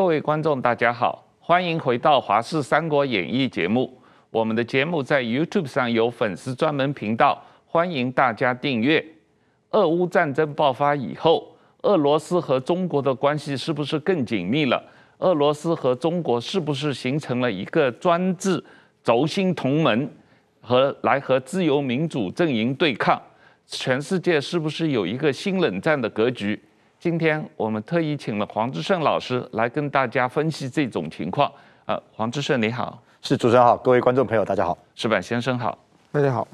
各位观众，大家好，欢迎回到《华视三国演义》节目。我们的节目在 YouTube 上有粉丝专门频道，欢迎大家订阅。俄乌战争爆发以后，俄罗斯和中国的关系是不是更紧密了？俄罗斯和中国是不是形成了一个专制轴心同盟，和来和自由民主阵营对抗？全世界是不是有一个新冷战的格局？今天我们特意请了黄志胜老师来跟大家分析这种情况。呃，黄志胜你好。是主持人好，各位观众朋友大家好，石板先生好，大家好。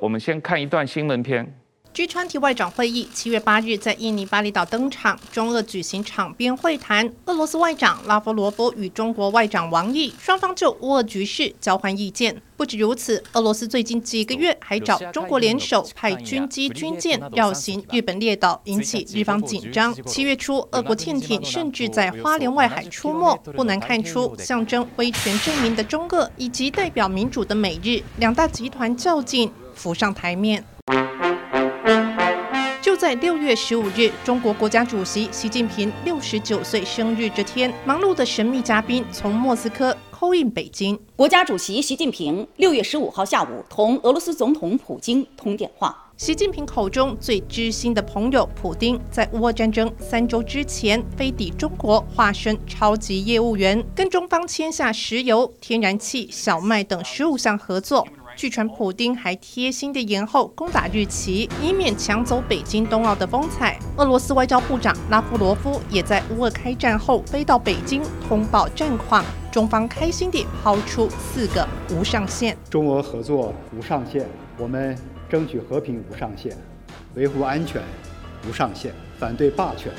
我们先看一段新闻片。G20 外长会议七月八日在印尼巴厘岛登场，中俄举行场边会谈。俄罗斯外长拉夫罗夫与中国外长王毅双方就乌俄局势交换意见。不止如此，俄罗斯最近几个月还找中国联手派军机军舰绕行日本列岛，引起日方紧张。七月初，俄国舰艇甚至在花莲外海出没，不难看出象征威权阵营的中俄以及代表民主的美日两大集团较劲浮上台面。六月十五日，中国国家主席习近平六十九岁生日这天，忙碌的神秘嘉宾从莫斯科 call in 北京。国家主席习近平六月十五号下午同俄罗斯总统普京通电话。习近平口中最知心的朋友普丁，在乌俄战争三周之前飞抵中国，化身超级业务员，跟中方签下石油、天然气、小麦等十五项合作。据传，普丁还贴心地延后攻打日期，以免抢走北京冬奥的风采。俄罗斯外交部长拉夫罗夫也在乌俄开战后飞到北京通报战况。中方开心地抛出四个无上限：中俄合作无上限，我们争取和平无上限，维护安全无上限，反对霸权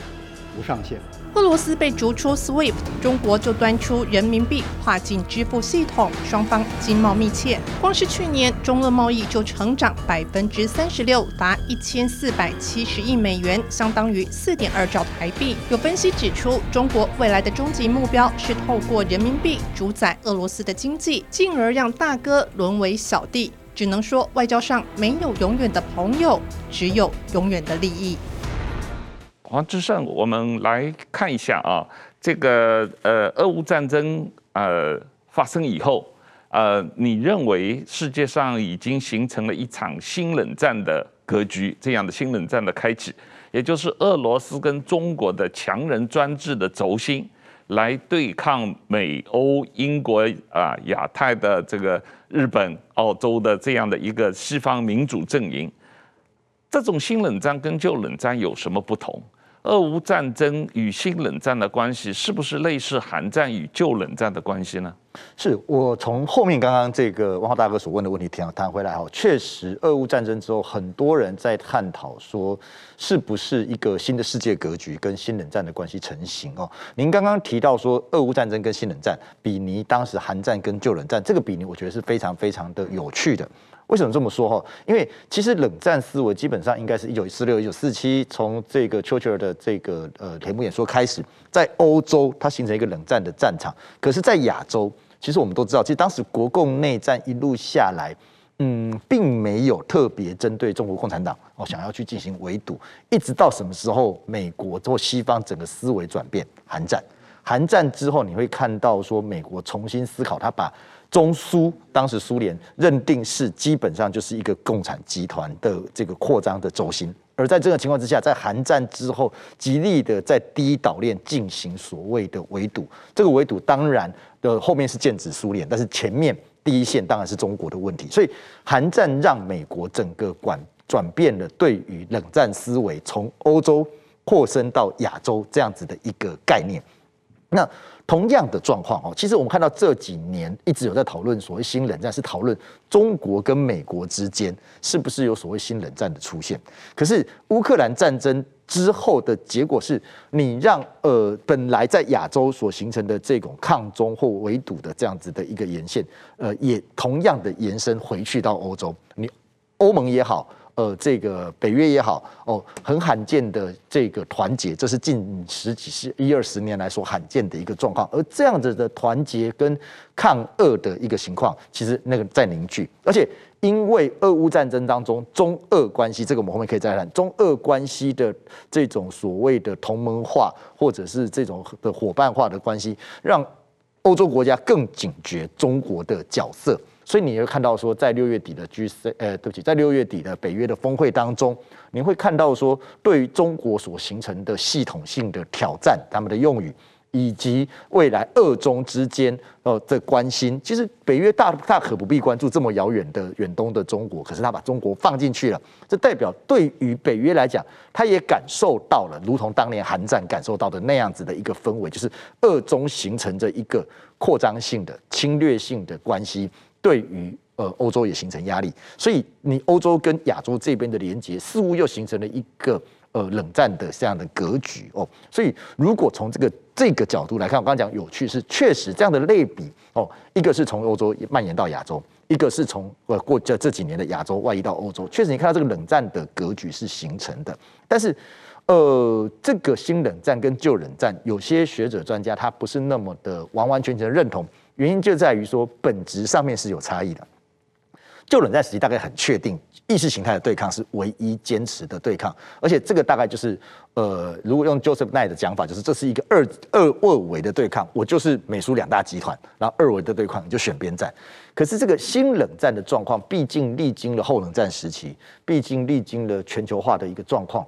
无上限。俄罗斯被逐出 SWIFT，中国就端出人民币跨境支付系统，双方经贸密切。光是去年，中俄贸易就成长百分之三十六，达一千四百七十亿美元，相当于四点二兆台币。有分析指出，中国未来的终极目标是透过人民币主宰俄罗斯的经济，进而让大哥沦为小弟。只能说，外交上没有永远的朋友，只有永远的利益。黄志胜，我们来看一下啊，这个呃，俄乌战争呃发生以后，呃，你认为世界上已经形成了一场新冷战的格局，这样的新冷战的开启，也就是俄罗斯跟中国的强人专制的轴心来对抗美欧英国啊、亚太的这个日本、澳洲的这样的一个西方民主阵营，这种新冷战跟旧冷战有什么不同？俄乌战争与新冷战的关系，是不是类似韩战与旧冷战的关系呢？是我从后面刚刚这个汪浩大哥所问的问题谈谈回来哈，确实，俄乌战争之后，很多人在探讨说，是不是一个新的世界格局跟新冷战的关系成型哦？您刚刚提到说，俄乌战争跟新冷战比拟当时韩战跟旧冷战，这个比拟我觉得是非常非常的有趣的。为什么这么说哈？因为其实冷战思维基本上应该是一九四六、一九四七，从这个丘吉尔的这个呃铁幕演说开始，在欧洲它形成一个冷战的战场。可是，在亚洲，其实我们都知道，其实当时国共内战一路下来，嗯，并没有特别针对中国共产党哦，想要去进行围堵。一直到什么时候，美国或西方整个思维转变，韩战，韩战之后，你会看到说，美国重新思考，他把。中苏当时苏联认定是基本上就是一个共产集团的这个扩张的轴心，而在这个情况之下，在韩战之后，极力的在第一岛链进行所谓的围堵。这个围堵当然的后面是剑指苏联，但是前面第一线当然是中国的问题。所以韩战让美国整个管转变了对于冷战思维，从欧洲扩伸到亚洲这样子的一个概念。那同样的状况哦，其实我们看到这几年一直有在讨论所谓新冷战，是讨论中国跟美国之间是不是有所谓新冷战的出现。可是乌克兰战争之后的结果是，你让呃本来在亚洲所形成的这种抗中或围堵的这样子的一个沿线，呃，也同样的延伸回去到欧洲。你欧盟也好。呃这个北约也好哦，很罕见的这个团结，这是近十几十一二十年来所罕见的一个状况。而这样子的团结跟抗俄的一个情况，其实那个在凝聚，而且因为俄乌战争当中中俄关系，这个我们后面可以再谈中俄关系的这种所谓的同盟化或者是这种的伙伴化的关系，让欧洲国家更警觉中国的角色，所以你会看到说，在六月底的 G7，呃，对不起，在六月底的北约的峰会当中，你会看到说，对于中国所形成的系统性的挑战，他们的用语。以及未来二中之间呃的关心，其实北约大大可不必关注这么遥远的远东的中国，可是他把中国放进去了，这代表对于北约来讲，他也感受到了，如同当年韩战感受到的那样子的一个氛围，就是二中形成着一个扩张性的侵略性的关系，对于呃欧洲也形成压力，所以你欧洲跟亚洲这边的连接，似乎又形成了一个。呃，冷战的这样的格局哦，所以如果从这个这个角度来看，我刚刚讲有趣是确实这样的类比哦，一个是从欧洲蔓延到亚洲，一个是从呃过这这几年的亚洲外移到欧洲，确实你看到这个冷战的格局是形成的，但是呃，这个新冷战跟旧冷战，有些学者专家他不是那么的完完全全认同，原因就在于说本质上面是有差异的。旧冷战时期大概很确定，意识形态的对抗是唯一坚持的对抗，而且这个大概就是，呃，如果用 Joseph Nye 的讲法，就是这是一个二二二维的对抗，我就是美苏两大集团，然后二维的对抗你就选边站。可是这个新冷战的状况，毕竟历经了后冷战时期，毕竟历经了全球化的一个状况。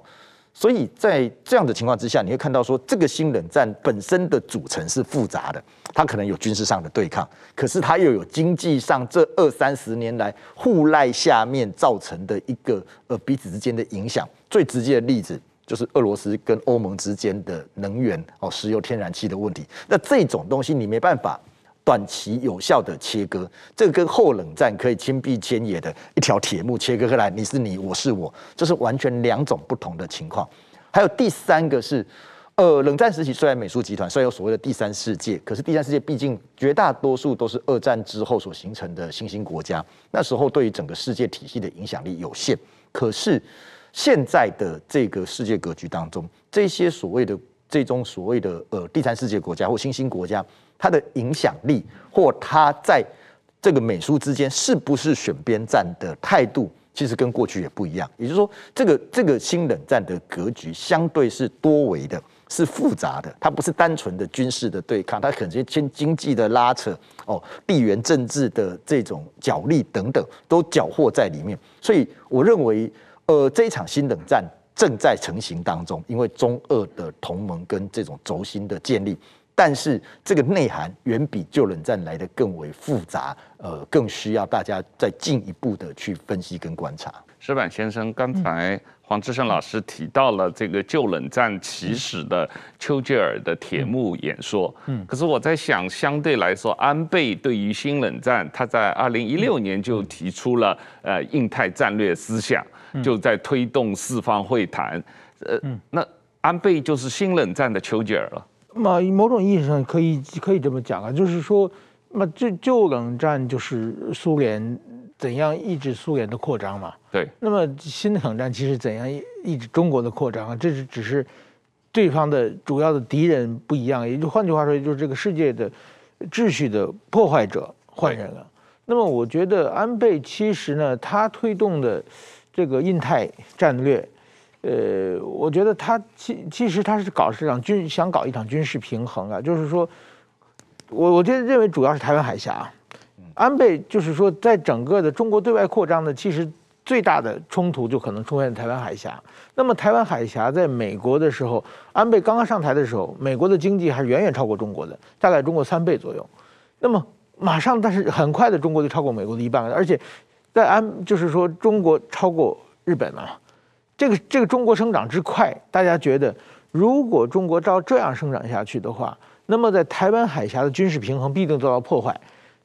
所以在这样的情况之下，你会看到说，这个新冷战本身的组成是复杂的，它可能有军事上的对抗，可是它又有经济上这二三十年来互赖下面造成的一个呃彼此之间的影响。最直接的例子就是俄罗斯跟欧盟之间的能源哦，石油、天然气的问题。那这种东西你没办法。短期有效的切割，这个跟后冷战可以亲壁牵野的一条铁幕切割开来，你是你，我是我，这是完全两种不同的情况。还有第三个是，呃，冷战时期虽然美苏集团虽然有所谓的第三世界，可是第三世界毕竟绝大多数都是二战之后所形成的新兴国家，那时候对于整个世界体系的影响力有限。可是现在的这个世界格局当中，这些所谓的这种所谓的呃第三世界国家或新兴国家。它的影响力，或它在这个美苏之间是不是选边站的态度，其实跟过去也不一样。也就是说，这个这个新冷战的格局相对是多维的，是复杂的。它不是单纯的军事的对抗，它可能兼经济的拉扯，哦，地缘政治的这种角力等等，都搅和在里面。所以，我认为，呃，这一场新冷战正在成型当中，因为中俄的同盟跟这种轴心的建立。但是这个内涵远比旧冷战来的更为复杂，呃，更需要大家再进一步的去分析跟观察。石板先生，刚才黄志胜老师提到了这个旧冷战起始的丘吉尔的铁幕演说，嗯，可是我在想，相对来说，安倍对于新冷战，他在二零一六年就提出了呃印太战略思想，就在推动四方会谈，呃，那安倍就是新冷战的丘吉尔了。那么某种意义上可以可以这么讲啊，就是说，那么旧旧冷战就是苏联怎样抑制苏联的扩张嘛。对。那么新的冷战其实怎样抑制中国的扩张啊？这是只是对方的主要的敌人不一样，也就换句话说，就是这个世界的秩序的破坏者换人了。那么我觉得安倍其实呢，他推动的这个印太战略。呃，我觉得他其其实他是搞是场军想搞一场军事平衡啊，就是说，我我觉得认为主要是台湾海峡，安倍就是说，在整个的中国对外扩张的，其实最大的冲突就可能出现在台湾海峡。那么台湾海峡在美国的时候，安倍刚刚上台的时候，美国的经济还是远远超过中国的，大概中国三倍左右。那么马上，但是很快的，中国就超过美国的一半了，而且在安就是说，中国超过日本了。这个这个中国生长之快，大家觉得，如果中国照这样生长下去的话，那么在台湾海峡的军事平衡必定遭到破坏。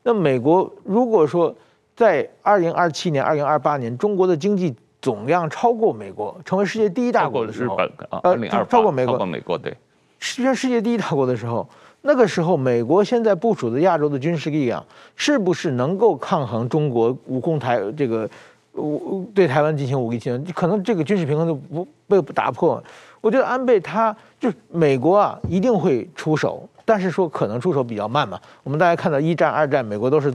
那美国如果说在二零二七年、二零二八年，中国的经济总量超过美国，成为世界第一大国的时候，呃，超过美国，超过美国，对，实现世界第一大国的时候，那个时候美国现在部署的亚洲的军事力量，是不是能够抗衡中国无控台这个？武对台湾进行武力侵略，可能这个军事平衡就不被打破。我觉得安倍他就是美国啊，一定会出手，但是说可能出手比较慢嘛。我们大家看到一战、二战，美国都是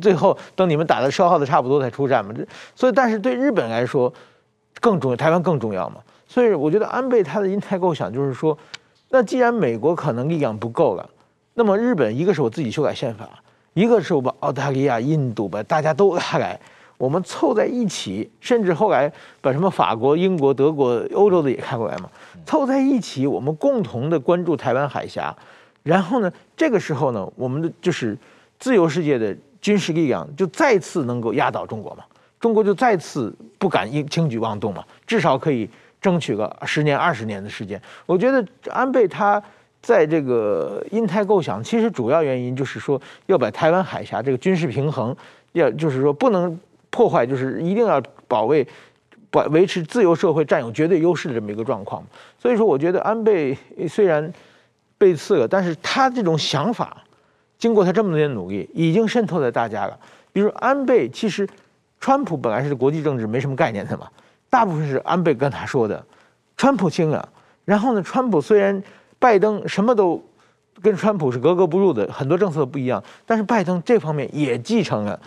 最后等你们打的消耗的差不多才出战嘛。这所以，但是对日本来说更重要，台湾更重要嘛。所以我觉得安倍他的因太构想就是说，那既然美国可能力量不够了，那么日本一个是我自己修改宪法，一个是我把澳大利亚、印度把大家都拉来。我们凑在一起，甚至后来把什么法国、英国、德国、欧洲的也开过来嘛，凑在一起，我们共同的关注台湾海峡，然后呢，这个时候呢，我们的就是自由世界的军事力量就再次能够压倒中国嘛，中国就再次不敢轻轻举妄动嘛，至少可以争取个十年、二十年的时间。我觉得安倍他在这个印太构想，其实主要原因就是说要把台湾海峡这个军事平衡，要就是说不能。破坏就是一定要保卫、保维持自由社会占有绝对优势的这么一个状况。所以说，我觉得安倍虽然被刺了，但是他这种想法，经过他这么多年努力，已经渗透在大家了。比如安倍，其实川普本来是国际政治没什么概念的嘛，大部分是安倍跟他说的，川普听了。然后呢，川普虽然拜登什么都跟川普是格格不入的，很多政策不一样，但是拜登这方面也继承了。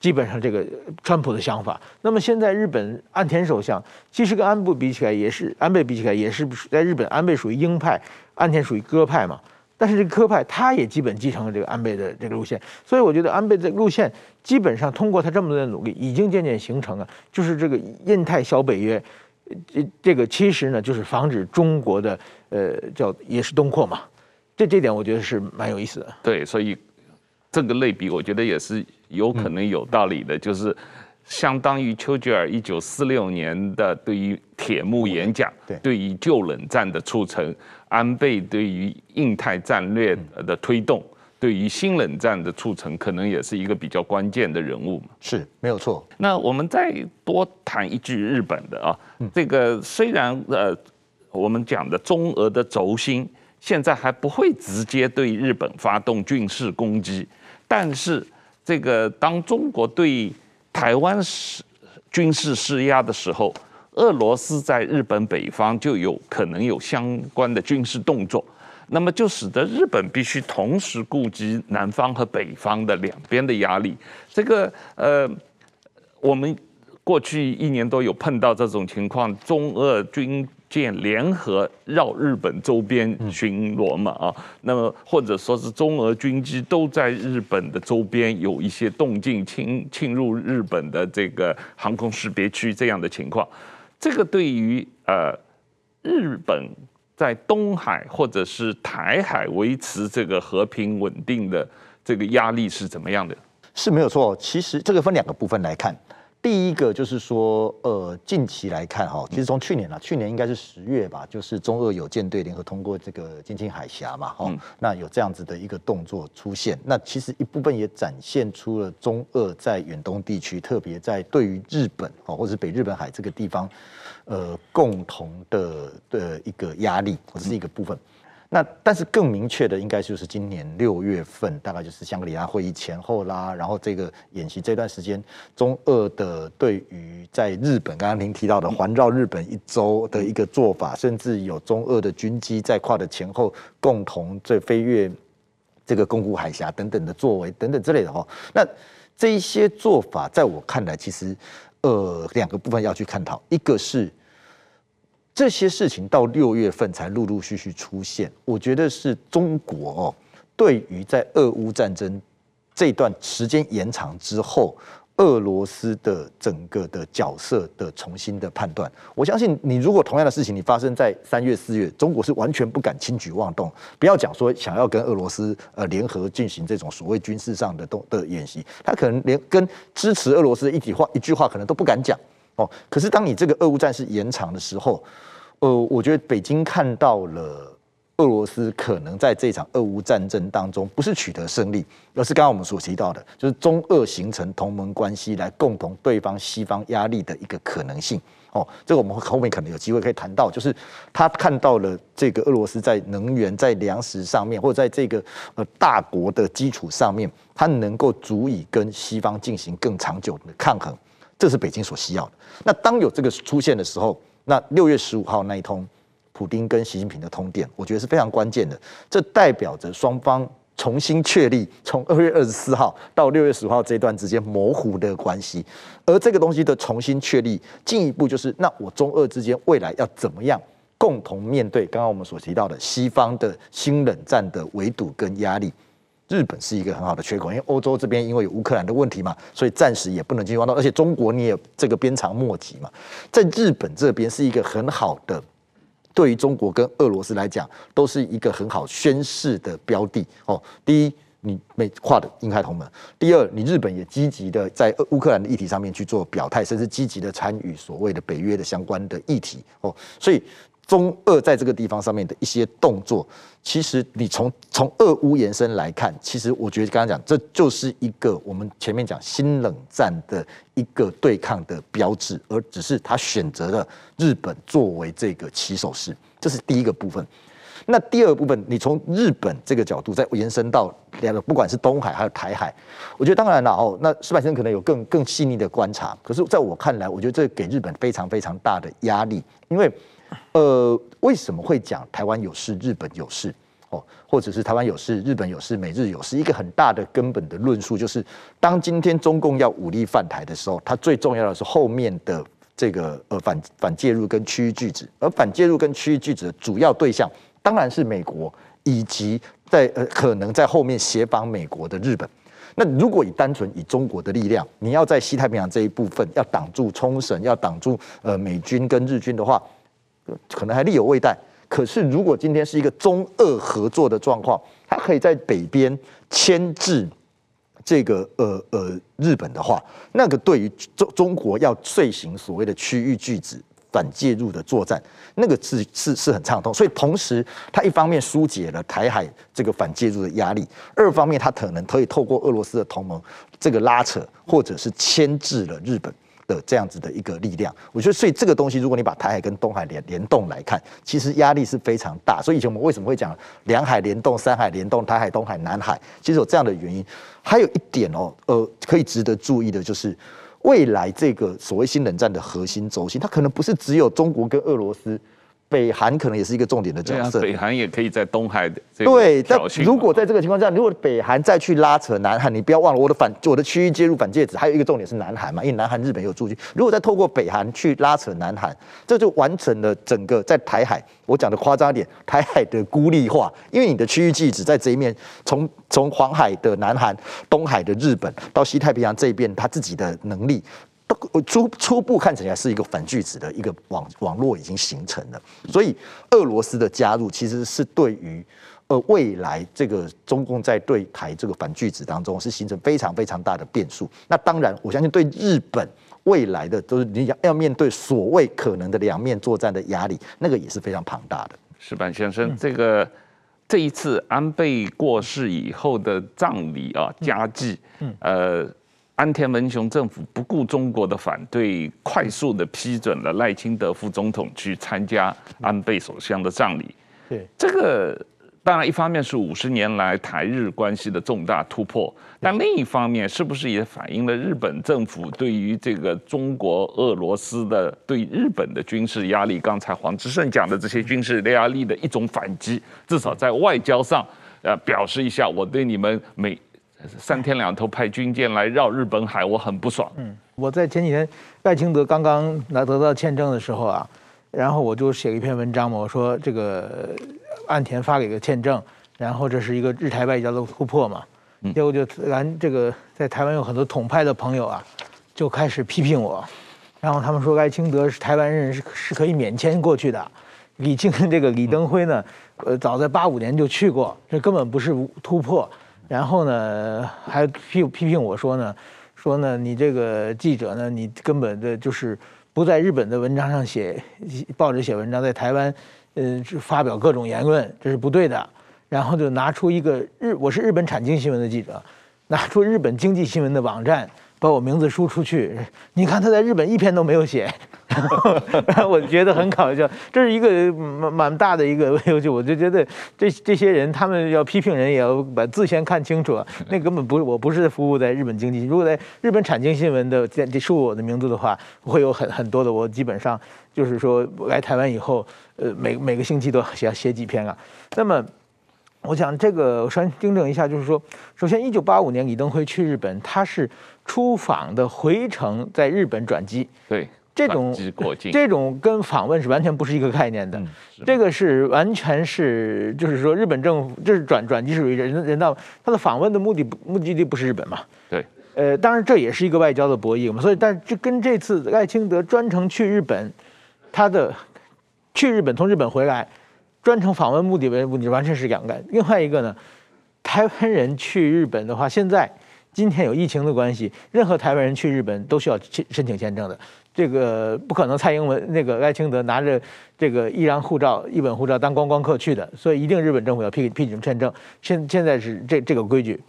基本上这个川普的想法，那么现在日本岸田首相其实跟安倍比起来也是安倍比起来也是在日本安倍属于鹰派，岸田属于鸽派嘛。但是这个鸽派他也基本继承了这个安倍的这个路线，所以我觉得安倍的路线基本上通过他这么多的努力，已经渐渐形成了，就是这个印太小北约，这这个其实呢就是防止中国的呃叫也是东扩嘛。这这点我觉得是蛮有意思的。对，所以这个类比我觉得也是。有可能有道理的，嗯、就是相当于丘吉尔一九四六年的对于铁幕演讲，对，对于旧冷战的促成，安倍对于印太战略的推动，嗯、对于新冷战的促成，可能也是一个比较关键的人物嘛。是，没有错。那我们再多谈一句日本的啊，嗯、这个虽然呃，我们讲的中俄的轴心现在还不会直接对日本发动军事攻击，但是。这个当中国对台湾施军事施压的时候，俄罗斯在日本北方就有可能有相关的军事动作，那么就使得日本必须同时顾及南方和北方的两边的压力。这个呃，我们过去一年多有碰到这种情况，中俄军。舰联合绕日本周边巡逻嘛啊，那么或者说是中俄军机都在日本的周边有一些动静，侵侵入日本的这个航空识别区这样的情况，这个对于呃日本在东海或者是台海维持这个和平稳定的这个压力是怎么样的？是没有错，其实这个分两个部分来看。第一个就是说，呃，近期来看哈，其实从去年啊，去年应该是十月吧，就是中俄有舰队联合通过这个金青海峡嘛，哈，那有这样子的一个动作出现，那其实一部分也展现出了中俄在远东地区，特别在对于日本哦，或者是北日本海这个地方，呃，共同的的一个压力，或者是一个部分。那但是更明确的，应该就是今年六月份，大概就是香格里拉会议前后啦。然后这个演习这段时间，中俄的对于在日本，刚刚您提到的环绕日本一周的一个做法，甚至有中俄的军机在跨的前后共同在飞越这个宫古海峡等等的作为等等之类的哈。那这一些做法，在我看来，其实呃两个部分要去探讨，一个是。这些事情到六月份才陆陆续续出现，我觉得是中国哦，对于在俄乌战争这段时间延长之后，俄罗斯的整个的角色的重新的判断。我相信你如果同样的事情你发生在三月四月，中国是完全不敢轻举妄动，不要讲说想要跟俄罗斯呃联合进行这种所谓军事上的动的演习，他可能连跟支持俄罗斯一体话一句话可能都不敢讲哦。可是当你这个俄乌战事延长的时候，呃，我觉得北京看到了俄罗斯可能在这场俄乌战争当中不是取得胜利，而是刚刚我们所提到的，就是中俄形成同盟关系来共同对方西方压力的一个可能性。哦，这个我们后面可能有机会可以谈到，就是他看到了这个俄罗斯在能源、在粮食上面，或者在这个呃大国的基础上面，它能够足以跟西方进行更长久的抗衡。这是北京所需要的。那当有这个出现的时候，那六月十五号那一通普丁跟习近平的通电，我觉得是非常关键的。这代表着双方重新确立从二月二十四号到六月十五号这段之间模糊的关系，而这个东西的重新确立，进一步就是那我中俄之间未来要怎么样共同面对刚刚我们所提到的西方的新冷战的围堵跟压力。日本是一个很好的缺口，因为欧洲这边因为有乌克兰的问题嘛，所以暂时也不能进入到，而且中国你也这个鞭长莫及嘛，在日本这边是一个很好的，对于中国跟俄罗斯来讲都是一个很好宣示的标的哦。第一，你美化的印太同盟；第二，你日本也积极的在乌克兰的议题上面去做表态，甚至积极的参与所谓的北约的相关的议题哦，所以。中俄在这个地方上面的一些动作，其实你从从俄乌延伸来看，其实我觉得刚刚讲，这就是一个我们前面讲新冷战的一个对抗的标志，而只是他选择了日本作为这个起手式，这是第一个部分。那第二部分，你从日本这个角度再延伸到两个，不管是东海还有台海，我觉得当然了哦，那矢板先生可能有更更细腻的观察，可是在我看来，我觉得这给日本非常非常大的压力，因为。呃，为什么会讲台湾有事，日本有事？哦，或者是台湾有事，日本有事，美日有事？一个很大的根本的论述就是，当今天中共要武力犯台的时候，它最重要的是后面的这个呃反反介入跟区域拒止，而反介入跟区域拒止的主要对象当然是美国，以及在呃可能在后面协防美国的日本。那如果以单纯以中国的力量，你要在西太平洋这一部分要挡住冲绳，要挡住呃美军跟日军的话。可能还力有未逮，可是如果今天是一个中俄合作的状况，它可以在北边牵制这个呃呃日本的话，那个对于中中国要遂行所谓的区域拒止反介入的作战，那个是是是很畅通。所以同时，它一方面疏解了台海这个反介入的压力，二方面它可能可以透过俄罗斯的同盟这个拉扯，或者是牵制了日本。的这样子的一个力量，我觉得，所以这个东西，如果你把台海跟东海联联动来看，其实压力是非常大。所以以前我们为什么会讲两海联动、三海联动、台海、东海、南海，其实有这样的原因。还有一点哦，呃，可以值得注意的就是，未来这个所谓新冷战的核心轴心，它可能不是只有中国跟俄罗斯。北韩可能也是一个重点的角色，北韩也可以在东海的对。但如果在这个情况下，如果北韩再去拉扯南韩，你不要忘了我的反我的区域介入反介质，还有一个重点是南韩嘛，因为南韩日本有驻军。如果再透过北韩去拉扯南韩，这就完成了整个在台海，我讲的夸张一点，台海的孤立化。因为你的区域介质在这一面，从从黄海的南韩、东海的日本到西太平洋这一边，他自己的能力。初初步看起来是一个反拒子的一个网网络已经形成了，所以俄罗斯的加入其实是对于呃未来这个中共在对台这个反拒子当中是形成非常非常大的变数。那当然，我相信对日本未来的都是你要要面对所谓可能的两面作战的压力，那个也是非常庞大的。石板先生，这个这一次安倍过世以后的葬礼啊，家祭，嗯，呃。岸田文雄政府不顾中国的反对，快速的批准了赖清德副总统去参加安倍首相的葬礼。对，这个当然一方面是五十年来台日关系的重大突破，但另一方面是不是也反映了日本政府对于这个中国、俄罗斯的对日本的军事压力？刚才黄志胜讲的这些军事压力的一种反击，至少在外交上，呃，表示一下我对你们美。三天两头派军舰来绕日本海，我很不爽。嗯，我在前几天赖清德刚刚拿得到签证的时候啊，然后我就写了一篇文章嘛，我说这个岸田发给个签证，然后这是一个日台外交的突破嘛。结果就咱这个在台湾有很多统派的朋友啊，就开始批评我，然后他们说赖清德是台湾人是是可以免签过去的，李靖这个李登辉呢，呃，早在八五年就去过，这根本不是突破。然后呢，还批批评我说呢，说呢，你这个记者呢，你根本的就是不在日本的文章上写，报纸写文章，在台湾，呃，发表各种言论，这是不对的。然后就拿出一个日，我是日本产经新闻的记者，拿出日本经济新闻的网站，把我名字输出去。你看他在日本一篇都没有写，我觉得很搞笑。这是一个蛮蛮大的一个优秀，我就觉得这这些人他们要批评人，也要把字先看清楚啊。那根本不是，我不是服务在日本经济。如果在日本产经新闻的这输我的名字的话，会有很很多的。我基本上就是说来台湾以后，呃，每每个星期都写写几篇啊。那么。我想这个我先更正一下，就是说，首先，一九八五年李登辉去日本，他是出访的回程，在日本转机。对，这种这种跟访问是完全不是一个概念的。嗯、这个是完全是，就是说，日本政府这是转转机属于人人道，他的访问的目的目的地不是日本嘛？对。呃，当然这也是一个外交的博弈嘛。所以，但是这跟这次赖清德专程去日本，他的去日本从日本回来。专程访问目的为目的完全是两个。另外一个呢，台湾人去日本的话，现在今天有疫情的关系，任何台湾人去日本都需要申申请签证的。这个不可能，蔡英文那个赖清德拿着这个一张护照、一本护照当观光客去的，所以一定日本政府要批批准签证。现现在是这这个规矩。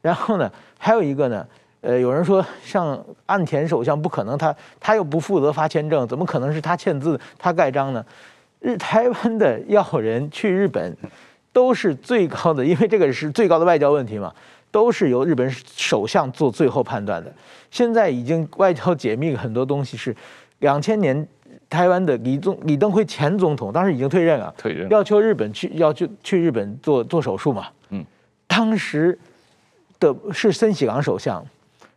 然后呢，还有一个呢，呃，有人说像岸田首相不可能，他他又不负责发签证，怎么可能是他签字、他盖章呢？日台湾的要人去日本，都是最高的，因为这个是最高的外交问题嘛，都是由日本首相做最后判断的。现在已经外交解密很多东西是，两千年台湾的李宗李登辉前总统当时已经退任了，退任要求日本去要去去日本做做手术嘛，嗯，当时的是森喜朗首相，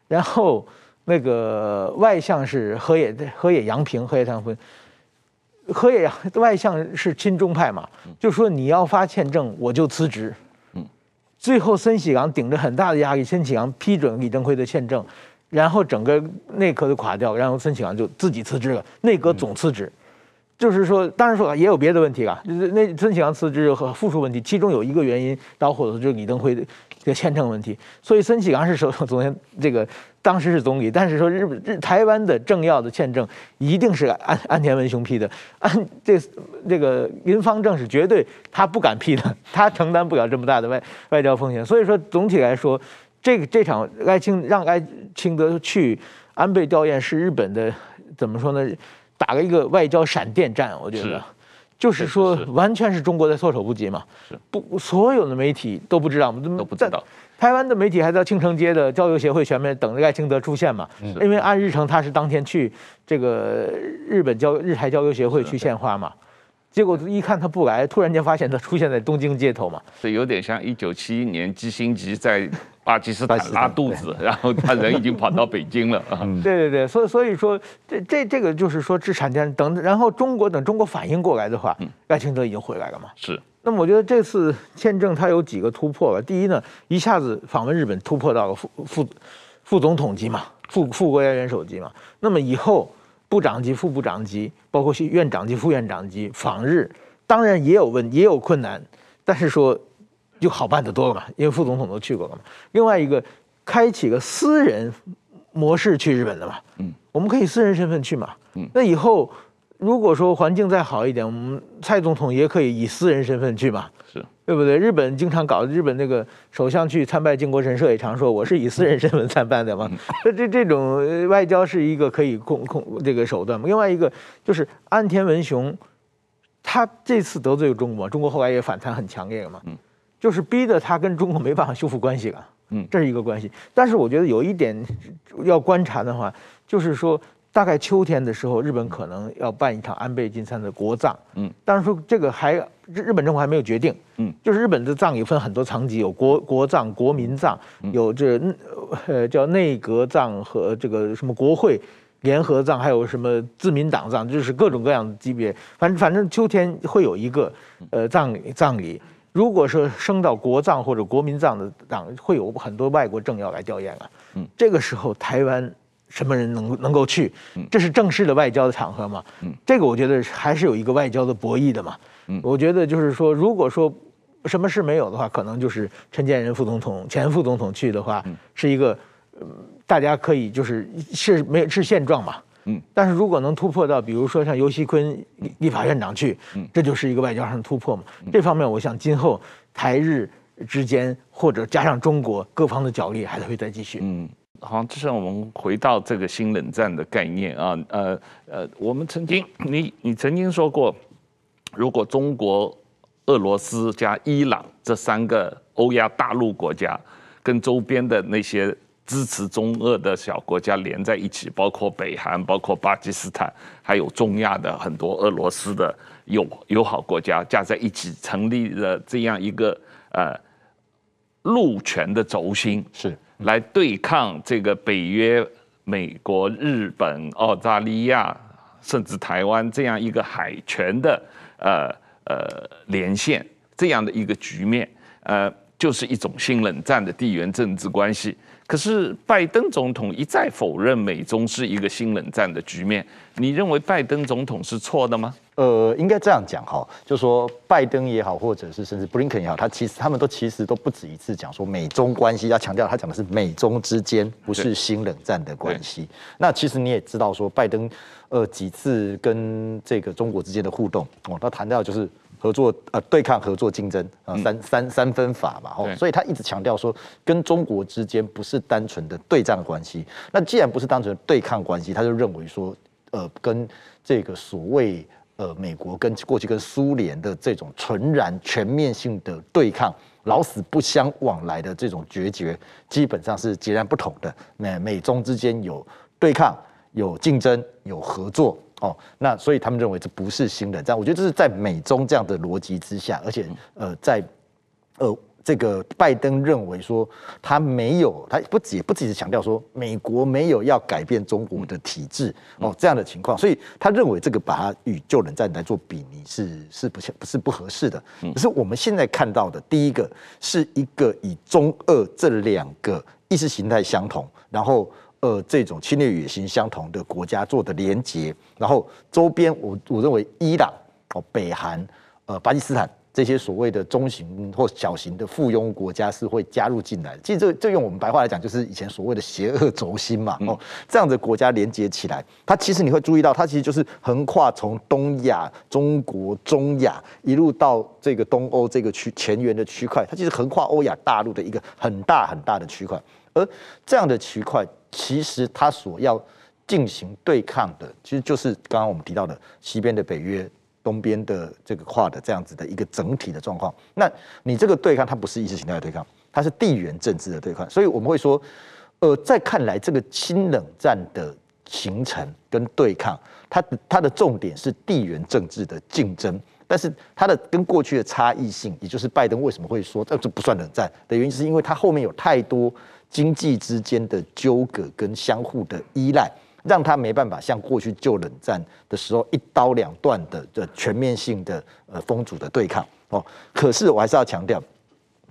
然后那个外相是河野河野洋平河野洋平。河野外相是亲中派嘛，就说你要发签证，我就辞职。最后森喜朗顶着很大的压力，森喜朗批准李登辉的宪政，然后整个内阁就垮掉，然后森喜朗就自己辞职了，内阁总辞职。就是说，当然说也有别的问题啊，就是那孙启刚辞职和复述问题，其中有一个原因导火的就是李登辉的这个签证问题。所以孙启刚是首昨天，这个当时是总理，但是说日本日台湾的政要的签证一定是安安田文雄批的，安这这个林方正是绝对他不敢批的，他承担不了这么大的外外交风险。所以说总体来说，这个这场爱清让爱清德去安倍吊唁是日本的怎么说呢？打了一个外交闪电战，我觉得，就是说完全是中国在措手不及嘛。是不，所有的媒体都不知道，我们都不知道。台湾的媒体还在庆城街的交流协会前面等着赖清德出现嘛？因为按日程他是当天去这个日本交日台交流协会去献花嘛。结果一看他不来，突然间发现他出现在东京街头嘛。所以有点像一九七一年基辛格在。巴基斯坦拉肚子，然后他人已经跑到北京了。嗯，对对对，所以所以说这这这个就是说，制产权等，然后中国等中国反应过来的话，赖清德已经回来了嘛。是。那么我觉得这次签证它有几个突破了。第一呢，一下子访问日本突破到了副副副总统级嘛，副副国家元首级嘛。那么以后部长级、副部长级，包括院长级、副院长级访日，当然也有问也有困难，但是说。就好办得多了嘛，因为副总统都去过了嘛。另外一个，开启个私人模式去日本的嘛，嗯，我们可以私人身份去嘛，嗯，那以后如果说环境再好一点，我们蔡总统也可以以私人身份去嘛，是对不对？日本经常搞，日本那个首相去参拜靖国神社也常说，我是以私人身份参拜的嘛。这这这种外交是一个可以控控这个手段嘛。另外一个就是安田文雄，他这次得罪中国，中国后来也反弹很强烈了嘛，嗯。就是逼得他跟中国没办法修复关系了，嗯，这是一个关系。但是我觉得有一点要观察的话，就是说大概秋天的时候，日本可能要办一场安倍晋三的国葬，嗯，但是说这个还日本政府还没有决定，嗯，就是日本的葬礼分很多层级，有国国葬、国民葬，有这呃叫内阁葬和这个什么国会联合葬，还有什么自民党葬，就是各种各样的级别。反正反正秋天会有一个呃葬礼葬礼。如果说升到国葬或者国民葬的党，会有很多外国政要来吊唁啊。嗯，这个时候台湾什么人能能够去？这是正式的外交的场合嘛？嗯，这个我觉得还是有一个外交的博弈的嘛。嗯，我觉得就是说，如果说什么事没有的话，可能就是陈建仁副总统、前副总统去的话，是一个大家可以就是是没有是现状嘛。嗯，但是如果能突破到，比如说像尤锡堃立法院长去，嗯，这就是一个外交上的突破嘛。这方面，我想今后台日之间或者加上中国各方的角力还是会再继续。嗯。黄之胜，我们回到这个新冷战的概念啊，呃呃，我们曾经你你曾经说过，如果中国、俄罗斯加伊朗这三个欧亚大陆国家跟周边的那些支持中俄的小国家连在一起，包括北韩、包括巴基斯坦，还有中亚的很多俄罗斯的友友好国家加在一起，成立了这样一个呃陆权的轴心是。来对抗这个北约、美国、日本、澳大利亚，甚至台湾这样一个海权的呃呃连线，这样的一个局面，呃，就是一种新冷战的地缘政治关系。可是拜登总统一再否认美中是一个新冷战的局面，你认为拜登总统是错的吗？呃，应该这样讲哈，就说拜登也好，或者是甚至布林肯也好，他其实他们都其实都不止一次讲说美中关系，要强调他讲的是美中之间，不是新冷战的关系。那其实你也知道说，拜登呃几次跟这个中国之间的互动哦，他谈到就是。合作呃，对抗合作竞争啊，三三三分法嘛，哦，所以他一直强调说，跟中国之间不是单纯的对战关系。那既然不是单纯的对抗关系，他就认为说，呃，跟这个所谓呃美国跟过去跟苏联的这种纯然全面性的对抗，老死不相往来的这种决绝，基本上是截然不同的。那美中之间有对抗，有竞争，有合作。哦，那所以他们认为这不是新冷战，我觉得这是在美中这样的逻辑之下，而且呃，在呃这个拜登认为说他没有，他不止不只是强调说美国没有要改变中国的体制哦这样的情况，所以他认为这个把它与旧冷战来做比拟是是不不是不合适的。可是我们现在看到的第一个是一个以中俄这两个意识形态相同，然后。呃，这种侵略野心相同的国家做的连结，然后周边我我认为伊朗、哦北韩、呃巴基斯坦这些所谓的中型或小型的附庸国家是会加入进来。其实这这用我们白话来讲，就是以前所谓的邪恶轴心嘛。哦，这样的国家连接起来，它其实你会注意到，它其实就是横跨从东亚、中国、中亚一路到这个东欧这个区前缘的区块，它其实横跨欧亚大陆的一个很大很大的区块，而这样的区块。其实它所要进行对抗的，其实就是刚刚我们提到的西边的北约，东边的这个跨的这样子的一个整体的状况。那你这个对抗，它不是意识形态的对抗，它是地缘政治的对抗。所以我们会说，呃，在看来这个新冷战的形成跟对抗，它它的重点是地缘政治的竞争，但是它的跟过去的差异性，也就是拜登为什么会说这这不算冷战的原因，是因为它后面有太多。经济之间的纠葛跟相互的依赖，让他没办法像过去旧冷战的时候一刀两断的的全面性的呃封堵的对抗哦。可是我还是要强调，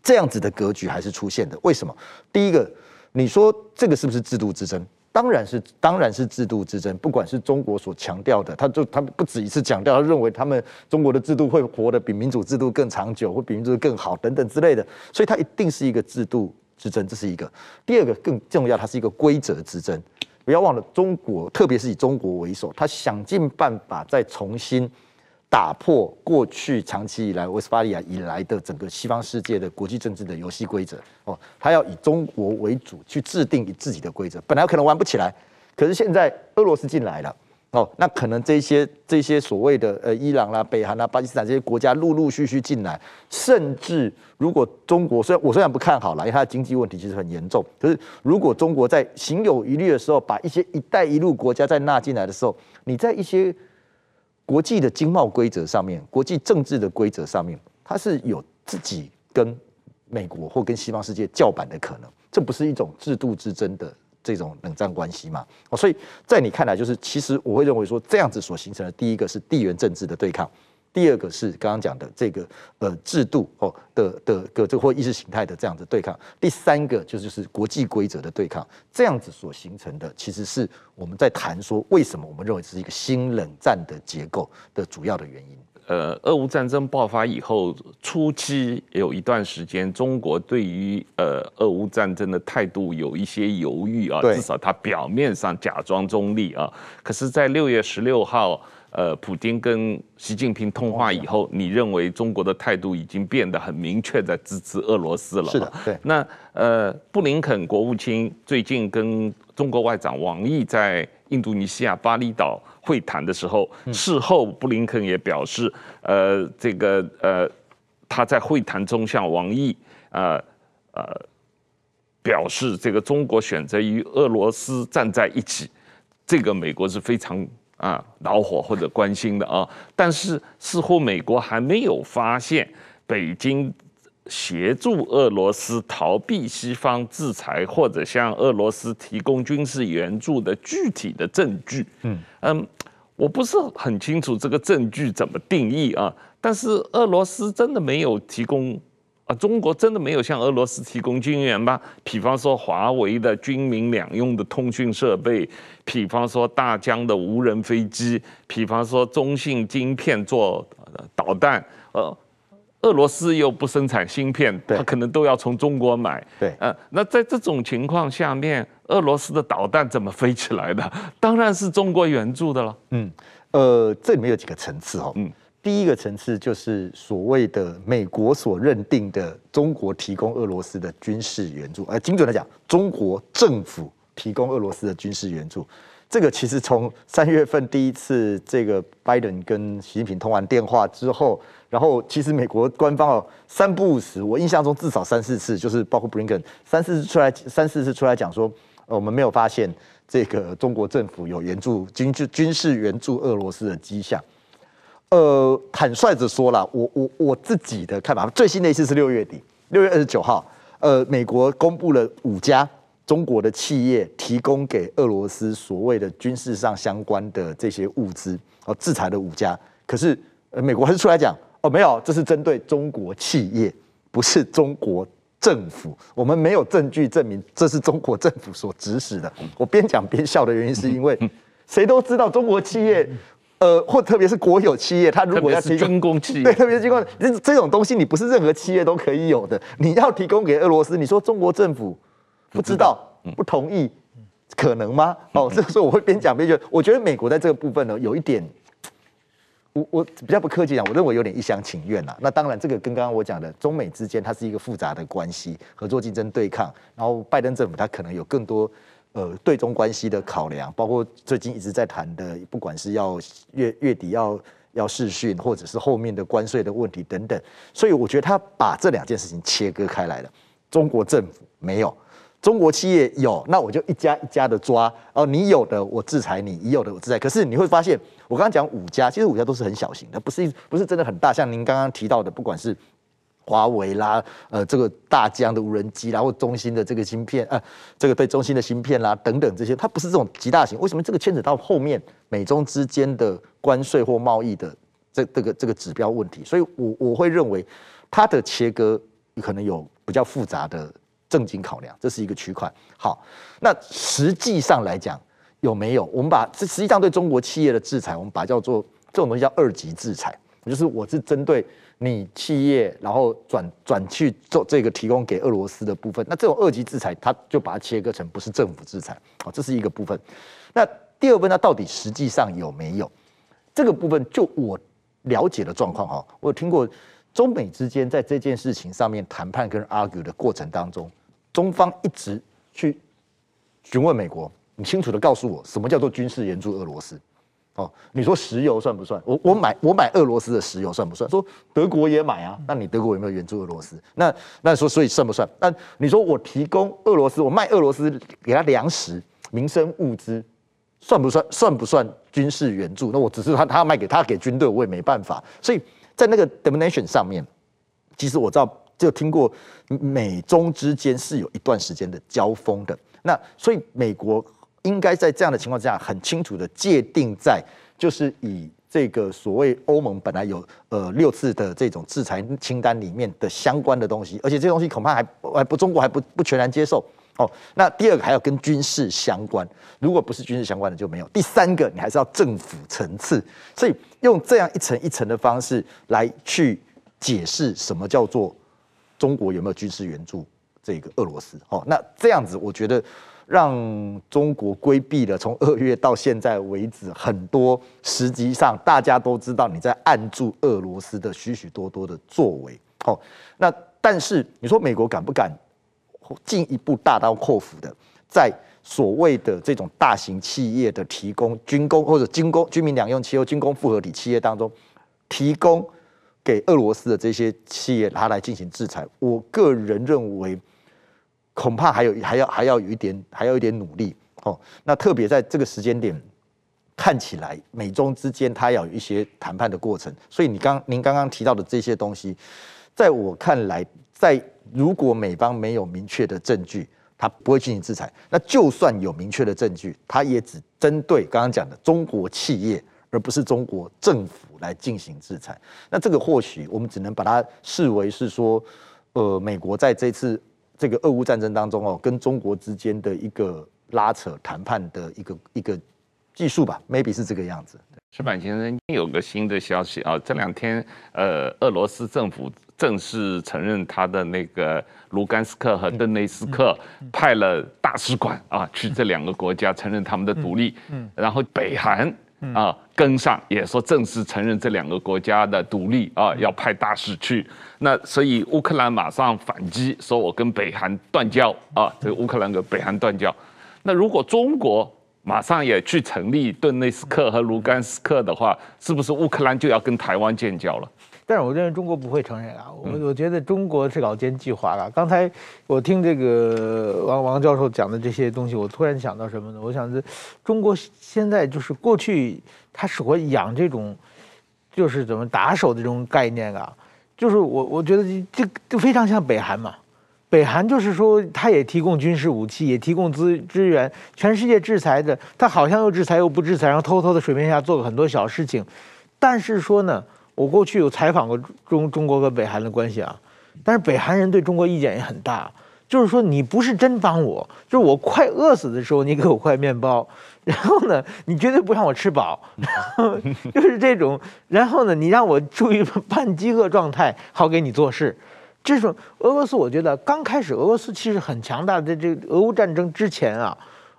这样子的格局还是出现的。为什么？第一个，你说这个是不是制度之争？当然是，当然是制度之争。不管是中国所强调的，他就他不止一次强调，他认为他们中国的制度会活得比民主制度更长久，会比民主更好等等之类的，所以它一定是一个制度之争，这是一个。第二个更重要，它是一个规则之争。不要忘了，中国特别是以中国为首，他想尽办法再重新打破过去长期以来维斯巴利亚以来的整个西方世界的国际政治的游戏规则。哦，他要以中国为主去制定自己的规则。本来可能玩不起来，可是现在俄罗斯进来了。哦，那可能这些这些所谓的呃伊朗啦、北韩啦、巴基斯坦这些国家陆陆续续进来，甚至如果中国虽然我虽然不看好啦，因为它的经济问题其实很严重，可是如果中国在行有余力的时候，把一些“一带一路”国家再纳进来的时候，你在一些国际的经贸规则上面、国际政治的规则上面，它是有自己跟美国或跟西方世界叫板的可能，这不是一种制度之争的。这种冷战关系嘛，哦，所以在你看来，就是其实我会认为说，这样子所形成的，第一个是地缘政治的对抗，第二个是刚刚讲的这个呃制度哦的的个这或意识形态的这样子对抗，第三个就是就是国际规则的对抗，这样子所形成的，其实是我们在谈说为什么我们认为是一个新冷战的结构的主要的原因。呃，俄乌战争爆发以后，初期有一段时间，中国对于呃俄乌战争的态度有一些犹豫啊，至少他表面上假装中立啊。可是，在六月十六号，呃，普京跟习近平通话以后，你认为中国的态度已经变得很明确，在支持俄罗斯了？是的，对。那呃，布林肯国务卿最近跟中国外长王毅在印度尼西亚巴厘岛会谈的时候，事后布林肯也表示，呃，这个呃，他在会谈中向王毅呃呃表示，这个中国选择与俄罗斯站在一起，这个美国是非常。啊，恼火或者关心的啊，但是似乎美国还没有发现北京协助俄罗斯逃避西方制裁或者向俄罗斯提供军事援助的具体的证据。嗯嗯，我不是很清楚这个证据怎么定义啊，但是俄罗斯真的没有提供。啊，中国真的没有向俄罗斯提供军援吗？比方说华为的军民两用的通讯设备，比方说大疆的无人飞机，比方说中信晶片做导弹，呃，俄罗斯又不生产芯片，它可能都要从中国买。对，呃，那在这种情况下面，俄罗斯的导弹怎么飞起来的？当然是中国援助的了。嗯，呃，这里面有几个层次哦。嗯。第一个层次就是所谓的美国所认定的中国提供俄罗斯的军事援助，而精准来讲，中国政府提供俄罗斯的军事援助，这个其实从三月份第一次这个拜登跟习近平通完电话之后，然后其实美国官方哦三不五时，我印象中至少三四次，就是包括布林肯三四次出来三四次出来讲说，呃，我们没有发现这个中国政府有援助军军军事援助俄罗斯的迹象。呃，坦率着说了，我我我自己的看法，最新的一次是六月底，六月二十九号，呃，美国公布了五家中国的企业提供给俄罗斯所谓的军事上相关的这些物资，哦，制裁的五家。可是，呃，美国还是出来讲，哦，没有，这是针对中国企业，不是中国政府，我们没有证据证明这是中国政府所指使的。我边讲边笑的原因是因为，谁都知道中国企业。呃，或特别是国有企业，它如果要提供军工企业，对，特别是军工，这这种东西你不是任何企业都可以有的。你要提供给俄罗斯，你说中国政府不知道、不同意，可能吗？哦，这个时候我会边讲边觉得，我觉得美国在这个部分呢，有一点，我我比较不客气讲，我认为有点一厢情愿呐。那当然，这个跟刚刚我讲的中美之间，它是一个复杂的关系，合作、竞争、对抗。然后拜登政府他可能有更多。呃，对中关系的考量，包括最近一直在谈的，不管是要月月底要要试训，或者是后面的关税的问题等等，所以我觉得他把这两件事情切割开来了。中国政府没有，中国企业有，那我就一家一家的抓。哦，你有的我制裁你，你有的我制裁。可是你会发现，我刚刚讲五家，其实五家都是很小型的，不是不是真的很大。像您刚刚提到的，不管是。华为啦，呃，这个大疆的无人机啦，或中兴的这个芯片，呃，这个对中兴的芯片啦，等等这些，它不是这种极大型。为什么这个牵扯到后面美中之间的关税或贸易的这这个这个指标问题？所以我我会认为它的切割可能有比较复杂的正经考量，这是一个取款。好，那实际上来讲有没有？我们把这实际上对中国企业的制裁，我们把它叫做这种东西叫二级制裁，就是我是针对。你企业然后转转去做这个提供给俄罗斯的部分，那这种二级制裁，它就把它切割成不是政府制裁，好，这是一个部分。那第二部分，它到底实际上有没有这个部分？就我了解的状况哈，我有听过中美之间在这件事情上面谈判跟 argue 的过程当中，中方一直去询问美国，你清楚的告诉我，什么叫做军事援助俄罗斯？哦，你说石油算不算？我我买我买俄罗斯的石油算不算？说德国也买啊，那你德国有没有援助俄罗斯？那那说所以算不算？那你说我提供俄罗斯，我卖俄罗斯给他粮食、民生物资，算不算？算不算军事援助？那我只是他他要卖给他给军队，我也没办法。所以在那个 definition 上面，其实我知道就听过美中之间是有一段时间的交锋的。那所以美国。应该在这样的情况之下，很清楚的界定在，就是以这个所谓欧盟本来有呃六次的这种制裁清单里面的相关的东西，而且这东西恐怕还还不中国还不不全然接受哦。那第二个还要跟军事相关，如果不是军事相关的就没有。第三个你还是要政府层次，所以用这样一层一层的方式来去解释什么叫做中国有没有军事援助这个俄罗斯哦。那这样子我觉得。让中国规避了从二月到现在为止很多实际上大家都知道你在按住俄罗斯的许许多多的作为。哦，那但是你说美国敢不敢进一步大刀阔斧的在所谓的这种大型企业的提供军工或者军工军民两用汽油、军工复合体企业当中提供给俄罗斯的这些企业，他来进行制裁？我个人认为。恐怕还有还要还要有一点还要一点努力哦。那特别在这个时间点，看起来美中之间它要有一些谈判的过程。所以你刚您刚刚提到的这些东西，在我看来，在如果美方没有明确的证据，他不会进行制裁。那就算有明确的证据，他也只针对刚刚讲的中国企业，而不是中国政府来进行制裁。那这个或许我们只能把它视为是说，呃，美国在这次。这个俄乌战争当中哦，跟中国之间的一个拉扯谈判的一个一个技术吧，maybe 是这个样子。石板先生，有个新的消息啊，这两天呃，俄罗斯政府正式承认他的那个卢甘斯克和顿内斯克派了大使馆啊去这两个国家承认他们的独立，嗯，然后北韩。啊，跟上也说正式承认这两个国家的独立啊，要派大使去。那所以乌克兰马上反击，说我跟北韩断交啊，这个乌克兰跟北韩断交。那如果中国马上也去成立顿内斯克和卢甘斯克的话，是不是乌克兰就要跟台湾建交了？但是我认为中国不会承认啊，我我觉得中国是搞奸计划了。刚才我听这个王王教授讲的这些东西，我突然想到什么呢？我想是中国现在就是过去他是会养这种，就是怎么打手的这种概念啊，就是我我觉得这就非常像北韩嘛。北韩就是说他也提供军事武器，也提供资资源，全世界制裁的，他好像又制裁又不制裁，然后偷偷的水面下做了很多小事情，但是说呢。我过去有采访过中中国和北韩的关系啊，但是北韩人对中国意见也很大，就是说你不是真帮我，就是我快饿死的时候你给我块面包，然后呢你绝对不让我吃饱，然后就是这种，然后呢你让我处于半饥饿状态，好给你做事。这种俄罗斯我觉得刚开始俄罗斯其实很强大的，这俄乌战争之前啊，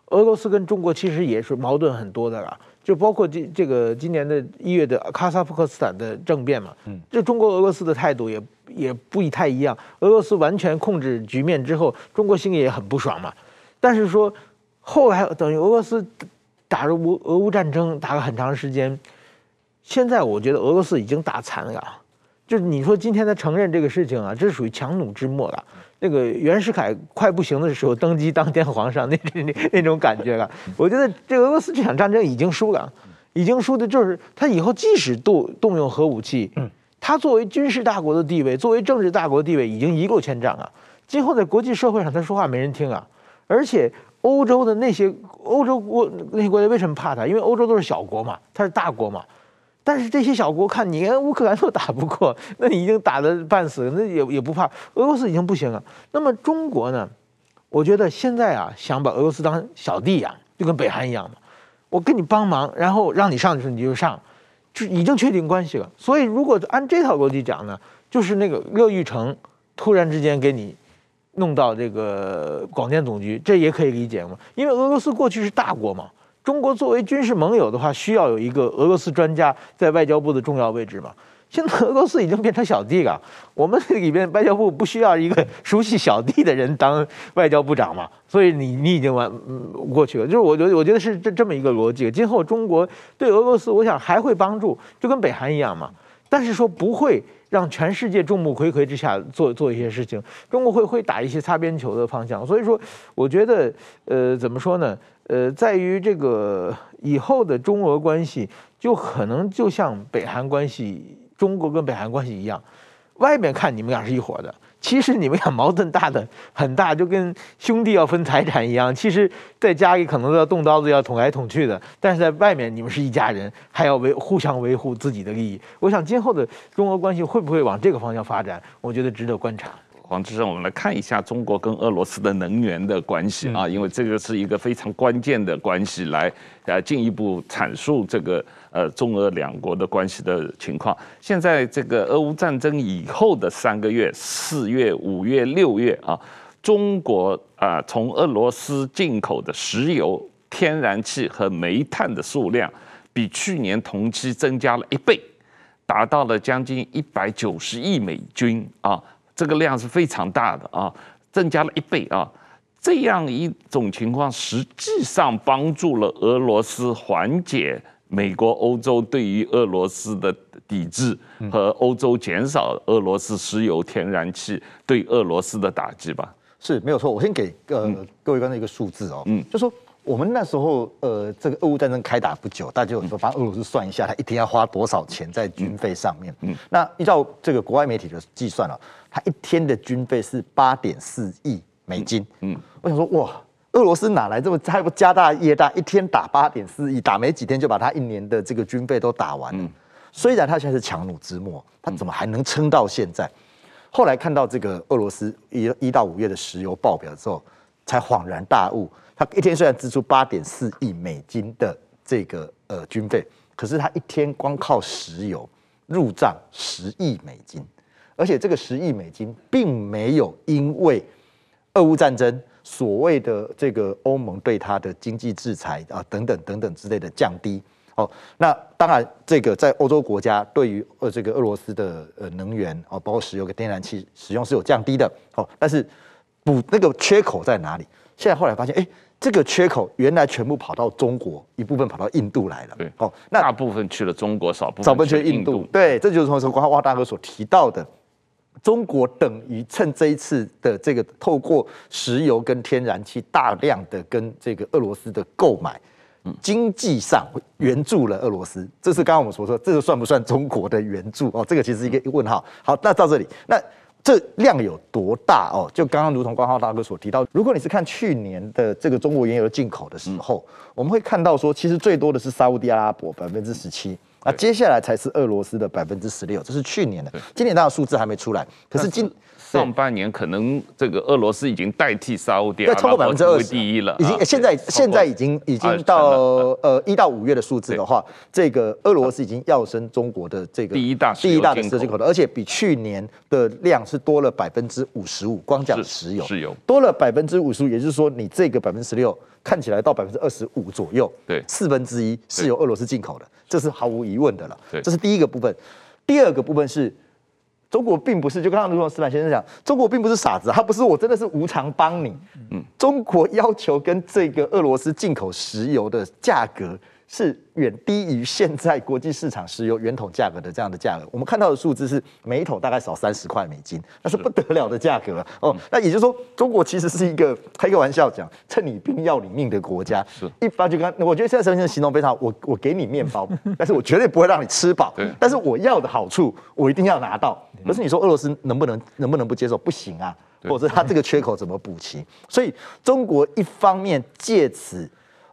俄罗斯跟中国其实也是矛盾很多的了。就包括这这个今年的一月的哈萨克斯坦的政变嘛，嗯，这中国俄罗斯的态度也也不太一样。俄罗斯完全控制局面之后，中国心里也很不爽嘛。但是说后来等于俄罗斯打了乌俄乌战争打了很长时间，现在我觉得俄罗斯已经打残了，就是你说今天他承认这个事情啊，这是属于强弩之末了。那个袁世凯快不行的时候登基当天皇上那那那种感觉了，我觉得这俄罗斯这场战争已经输了，已经输的就是他以后即使动动用核武器，他作为军事大国的地位，作为政治大国的地位已经一落千丈啊，今后在国际社会上他说话没人听啊，而且欧洲的那些欧洲国那些国家为什么怕他？因为欧洲都是小国嘛，他是大国嘛。但是这些小国看你连乌克兰都打不过，那你已经打得半死，那也也不怕。俄罗斯已经不行了。那么中国呢？我觉得现在啊，想把俄罗斯当小弟养，就跟北韩一样嘛。我跟你帮忙，然后让你上去你就上，就已经确定关系了。所以如果按这套逻辑讲呢，就是那个乐玉成突然之间给你弄到这个广电总局，这也可以理解嘛。因为俄罗斯过去是大国嘛。中国作为军事盟友的话，需要有一个俄罗斯专家在外交部的重要位置嘛。现在俄罗斯已经变成小弟了，我们里边外交部不需要一个熟悉小弟的人当外交部长嘛。所以你你已经完嗯过去了，就是我觉得我觉得是这这么一个逻辑。今后中国对俄罗斯，我想还会帮助，就跟北韩一样嘛。但是说不会让全世界众目睽睽之下做做一些事情，中国会会打一些擦边球的方向。所以说，我觉得呃，怎么说呢？呃，在于这个以后的中俄关系，就可能就像北韩关系，中国跟北韩关系一样，外面看你们俩是一伙的，其实你们俩矛盾大的很大，就跟兄弟要分财产一样。其实在家里可能要动刀子，要捅来捅去的，但是在外面你们是一家人，还要维互相维护自己的利益。我想今后的中俄关系会不会往这个方向发展？我觉得值得观察。黄志胜，我们来看一下中国跟俄罗斯的能源的关系啊，因为这个是一个非常关键的关系，来呃进一步阐述这个呃中俄两国的关系的情况。现在这个俄乌战争以后的三个月，四月、五月、六月啊，中国啊从俄罗斯进口的石油、天然气和煤炭的数量，比去年同期增加了一倍，达到了将近一百九十亿美金啊，这个量是非常大的啊，增加了一倍啊。这样一种情况，实际上帮助了俄罗斯缓解美国、欧洲对于俄罗斯的抵制，和欧洲减少俄罗斯石油、天然气对俄罗斯的打击吧。是没有错。我先给呃各位观众一个数字哦，嗯，就说我们那时候呃这个俄乌战争开打不久，大家就说帮俄罗斯算一下，他一天要花多少钱在军费上面。嗯，那依照这个国外媒体的计算了，他一天的军费是八点四亿。美金，嗯，我想说，哇，俄罗斯哪来这么还不家大业大，一天打八点四亿，打没几天就把他一年的这个军费都打完了。虽然他现在是强弩之末，他怎么还能撑到现在？后来看到这个俄罗斯一一到五月的石油报表之后，才恍然大悟。他一天虽然支出八点四亿美金的这个呃军费，可是他一天光靠石油入账十亿美金，而且这个十亿美金并没有因为俄乌战争，所谓的这个欧盟对它的经济制裁啊，等等等等之类的降低哦，那当然这个在欧洲国家对于呃这个俄罗斯的呃能源哦，包括石油跟天然气使用是有降低的哦，但是补那个缺口在哪里？现在后来发现，哎，这个缺口原来全部跑到中国，一部分跑到印度来了。对，哦，那大部分去了中国，少部分少部分去了印度。对，这就是从从刚刚汪大哥所提到的。中国等于趁这一次的这个透过石油跟天然气大量的跟这个俄罗斯的购买，经济上援助了俄罗斯。这是刚刚我们所说，这个算不算中国的援助哦？这个其实是一个问号。好，那到这里，那这量有多大哦？就刚刚如同光浩大哥所提到，如果你是看去年的这个中国原油进口的时候，我们会看到说，其实最多的是沙乌地阿拉伯百分之十七。啊，接下来才是俄罗斯的百分之十六，这是去年的，今年当然数字还没出来。可是今上半年可能这个俄罗斯已经代替沙乌地，对，超过百分之二十，第一了。已经现在现在已经已经到呃一到五月的数字的话，这个俄罗斯已经要升中国的这个第一大第一大的石油进口。的，而且比去年的量是多了百分之五十五，光讲石油，石油。多了百分之五十五，也就是说你这个百分之十六看起来到百分之二十五左右，对，四分之一是由俄罗斯进口的。这是毫无疑问的了，这是第一个部分。第二个部分是，中国并不是就刚刚如同石板先生讲，中国并不是傻子，他不是我真的是无偿帮你。嗯，中国要求跟这个俄罗斯进口石油的价格。是远低于现在国际市场石油原桶价格的这样的价格。我们看到的数字是每一桶大概少三十块美金，那是不得了的价格哦。那也就是说，中国其实是一个开个玩笑讲，趁你病要你命的国家。是，一般就刚，我觉得现在陈先生形容非常好，我我给你面包，但是我绝对不会让你吃饱。对，但是我要的好处，我一定要拿到。可是你说俄罗斯能不能能不能不接受？不行啊，或者他这个缺口怎么补齐？所以中国一方面借此。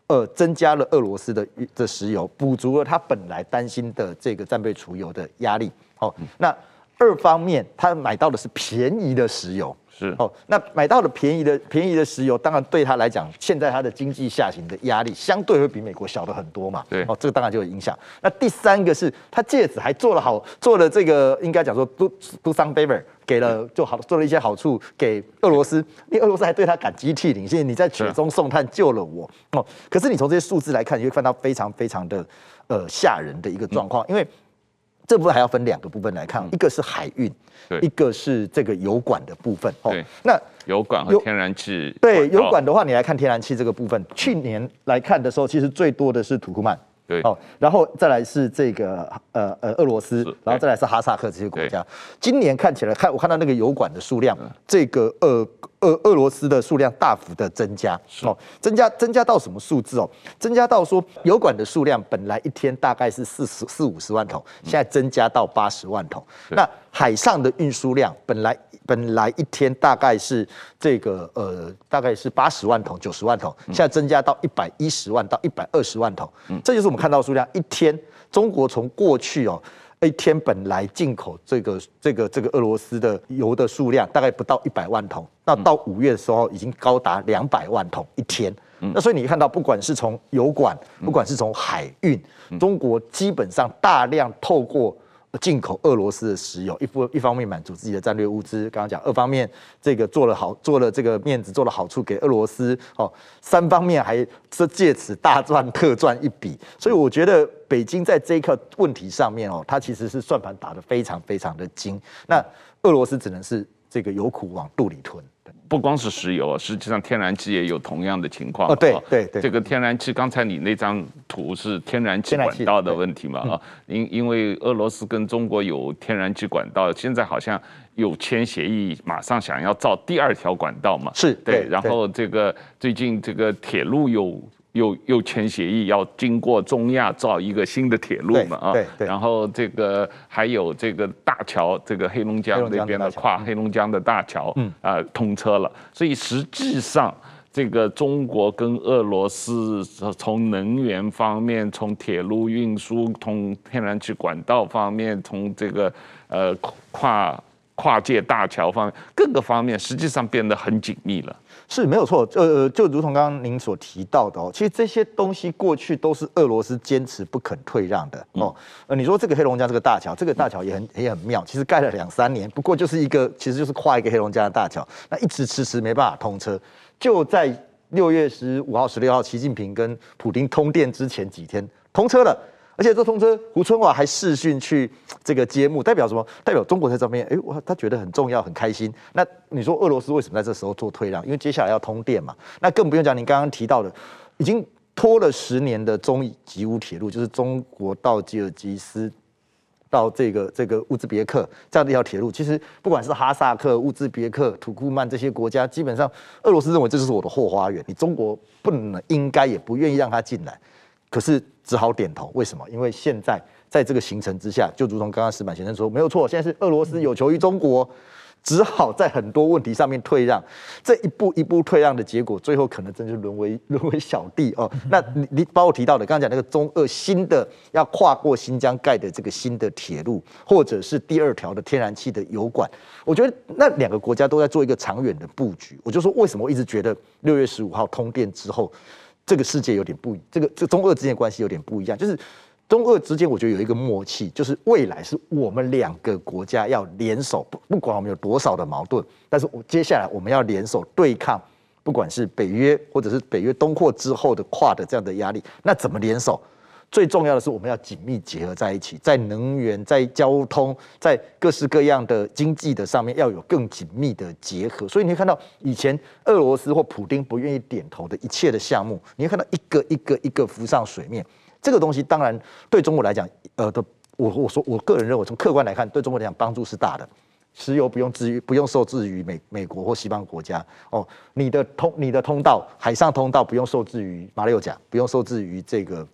呃，增加了俄罗斯的的石油，补足了他本来担心的这个战备储油的压力。好，那二方面，他买到的是便宜的石油。是哦，那买到了便宜的便宜的石油，当然对他来讲，现在他的经济下行的压力相对会比美国小的很多嘛。对哦，这个当然就有影响。那第三个是他借此还做了好做了这个，应该讲说 do do some favor，给了就好做了一些好处给俄罗斯，因为俄罗斯还对他感激涕零，谢谢你在雪中送炭救了我哦。可是你从这些数字来看，你会看到非常非常的呃吓人的一个状况，因为。这部分还要分两个部分来看，一个是海运，一个是这个油管的部分。哦，那油管和天然气，对油管的话，你来看天然气这个部分，去年来看的时候，其实最多的是土库曼。对哦，然后再来是这个呃呃俄罗斯，然后再来是哈萨克这些国家。今年看起来看我看到那个油管的数量，这个俄俄俄罗斯的数量大幅的增加哦，增加增加到什么数字哦？增加到说油管的数量本来一天大概是四十四五十万桶，现在增加到八十万桶。那海上的运输量本来。本来一天大概是这个呃，大概是八十万桶、九十万桶，现在增加到一百一十万到一百二十万桶，嗯，这就是我们看到的数量。一天，中国从过去哦，一天本来进口这个这个这个俄罗斯的油的数量大概不到一百万桶，那到五月的时候已经高达两百万桶一天。那所以你看到，不管是从油管，不管是从海运，中国基本上大量透过。进口俄罗斯的石油，一方一方面满足自己的战略物资，刚刚讲，二方面这个做了好，做了这个面子，做了好处给俄罗斯，哦，三方面还是借此大赚特赚一笔，所以我觉得北京在这一刻问题上面哦，它其实是算盘打得非常非常的精，那俄罗斯只能是这个有苦往肚里吞。不光是石油，实际上天然气也有同样的情况。哦，对对对，这个天然气，刚才你那张图是天然气管道的问题嘛？啊，因因为俄罗斯跟中国有天然气管道，现在好像有签协议，马上想要造第二条管道嘛？是对，然后这个最近这个铁路又。又又签协议，要经过中亚造一个新的铁路嘛？啊，对对。然后这个还有这个大桥，这个黑龙江那边的跨黑龙江的大桥，嗯啊通车了。所以实际上，这个中国跟俄罗斯从能源方面，从铁路运输，从天然气管道方面，从这个呃跨跨界大桥方面，各个方面实际上变得很紧密了。是没有错，呃，就如同刚刚您所提到的哦，其实这些东西过去都是俄罗斯坚持不肯退让的哦。呃，你说这个黑龙江这个大桥，这个大桥也很也很妙，其实盖了两三年，不过就是一个其实就是跨一个黑龙江的大桥，那一直迟迟没办法通车，就在六月十五号、十六号，习近平跟普京通电之前几天通车了。而且这通车，胡春华还视讯去这个揭幕，代表什么？代表中国在这边，哎，哇，他觉得很重要，很开心。那你说俄罗斯为什么在这时候做退让？因为接下来要通电嘛。那更不用讲，您刚刚提到的，已经拖了十年的中吉乌铁路，就是中国到吉尔吉斯到这个这个乌兹别克这样的一条铁路，其实不管是哈萨克、乌兹别克、土库曼这些国家，基本上俄罗斯认为这就是我的后花园，你中国不能、应该也不愿意让它进来。可是只好点头，为什么？因为现在在这个形成之下，就如同刚刚石板先生说，没有错，现在是俄罗斯有求于中国，只好在很多问题上面退让。这一步一步退让的结果，最后可能真是沦为 沦为小弟哦。那你你包括提到的，刚刚讲那个中俄新的要跨过新疆盖的这个新的铁路，或者是第二条的天然气的油管，我觉得那两个国家都在做一个长远的布局。我就说，为什么我一直觉得六月十五号通电之后，这个世界有点不，这个这中俄之间的关系有点不一样，就是中俄之间，我觉得有一个默契，就是未来是我们两个国家要联手，不不管我们有多少的矛盾，但是我接下来我们要联手对抗，不管是北约或者是北约东扩之后的跨的这样的压力，那怎么联手？最重要的是，我们要紧密结合在一起，在能源、在交通、在各式各样的经济的上面，要有更紧密的结合。所以你会看到，以前俄罗斯或普丁不愿意点头的一切的项目，你会看到一个一个一个浮上水面。这个东西当然对中国来讲，呃的，我我说我个人认为，从客观来看，对中国来讲帮助是大的。石油不用制于不用受制于美美国或西方国家哦，你的通你的通道海上通道不用受制于马六甲，不用受制于这个。